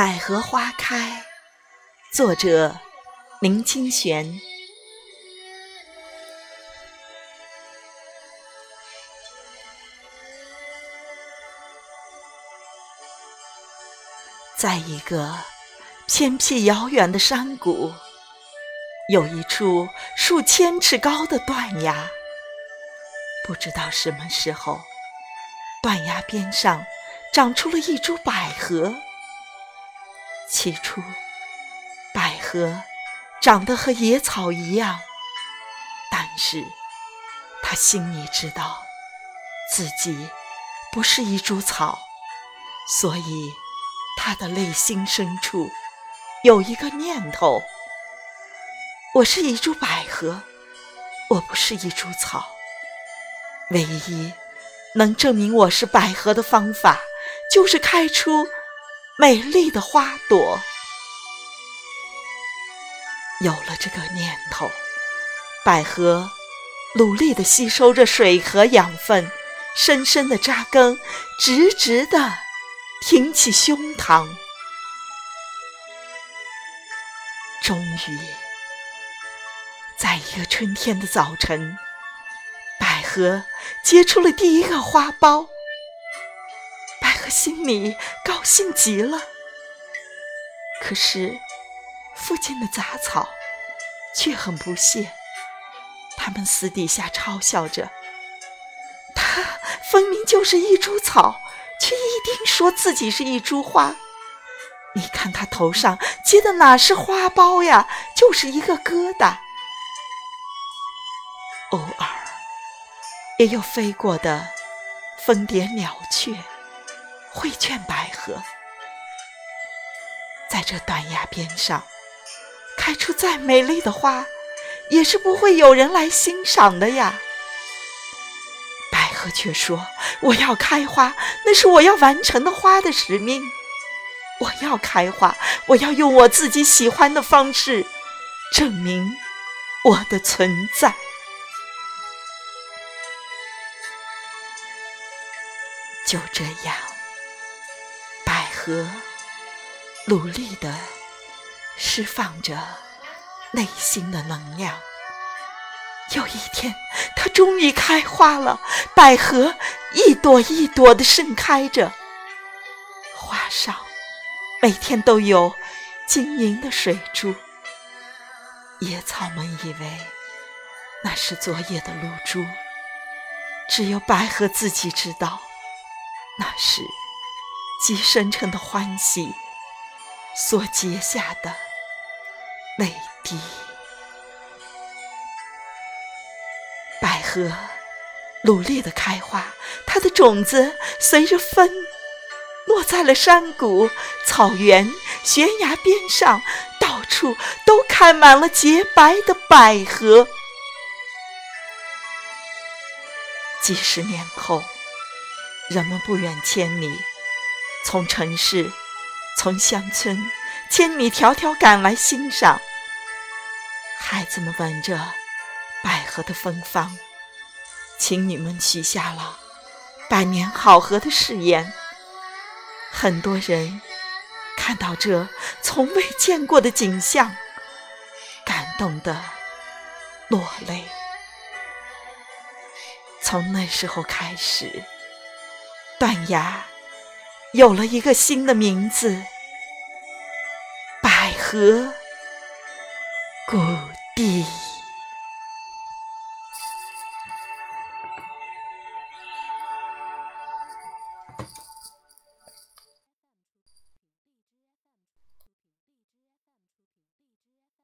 百合花开，作者林清玄。在一个偏僻遥远的山谷，有一处数千尺高的断崖。不知道什么时候，断崖边上长出了一株百合。起初，百合长得和野草一样，但是他心里知道自己不是一株草，所以他的内心深处有一个念头：我是一株百合，我不是一株草。唯一能证明我是百合的方法，就是开出。美丽的花朵，有了这个念头，百合努力地吸收着水和养分，深深地扎根，直直地挺起胸膛。终于，在一个春天的早晨，百合结出了第一个花苞。心里高兴极了，可是附近的杂草却很不屑，他们私底下嘲笑着：“他分明就是一株草，却一定说自己是一株花。你看他头上结的哪是花苞呀，就是一个疙瘩。”偶尔也有飞过的蜂蝶鸟雀。会劝百合，在这断崖边上开出再美丽的花，也是不会有人来欣赏的呀。百合却说：“我要开花，那是我要完成的花的使命。我要开花，我要用我自己喜欢的方式证明我的存在。”就这样。和努力的释放着内心的能量。有一天，它终于开花了，百合一朵一朵的盛开着，花上每天都有晶莹的水珠。野草们以为那是昨夜的露珠，只有百合自己知道，那是。极深沉的欢喜所结下的泪滴。百合努力的开花，它的种子随着风落在了山谷、草原、悬崖边上，到处都开满了洁白的百合。几十年后，人们不远千里。从城市，从乡村，千里迢迢赶来欣赏。孩子们闻着百合的芬芳，情侣们许下了百年好合的誓言。很多人看到这从未见过的景象，感动的落泪。从那时候开始，断崖。有了一个新的名字——百合谷地。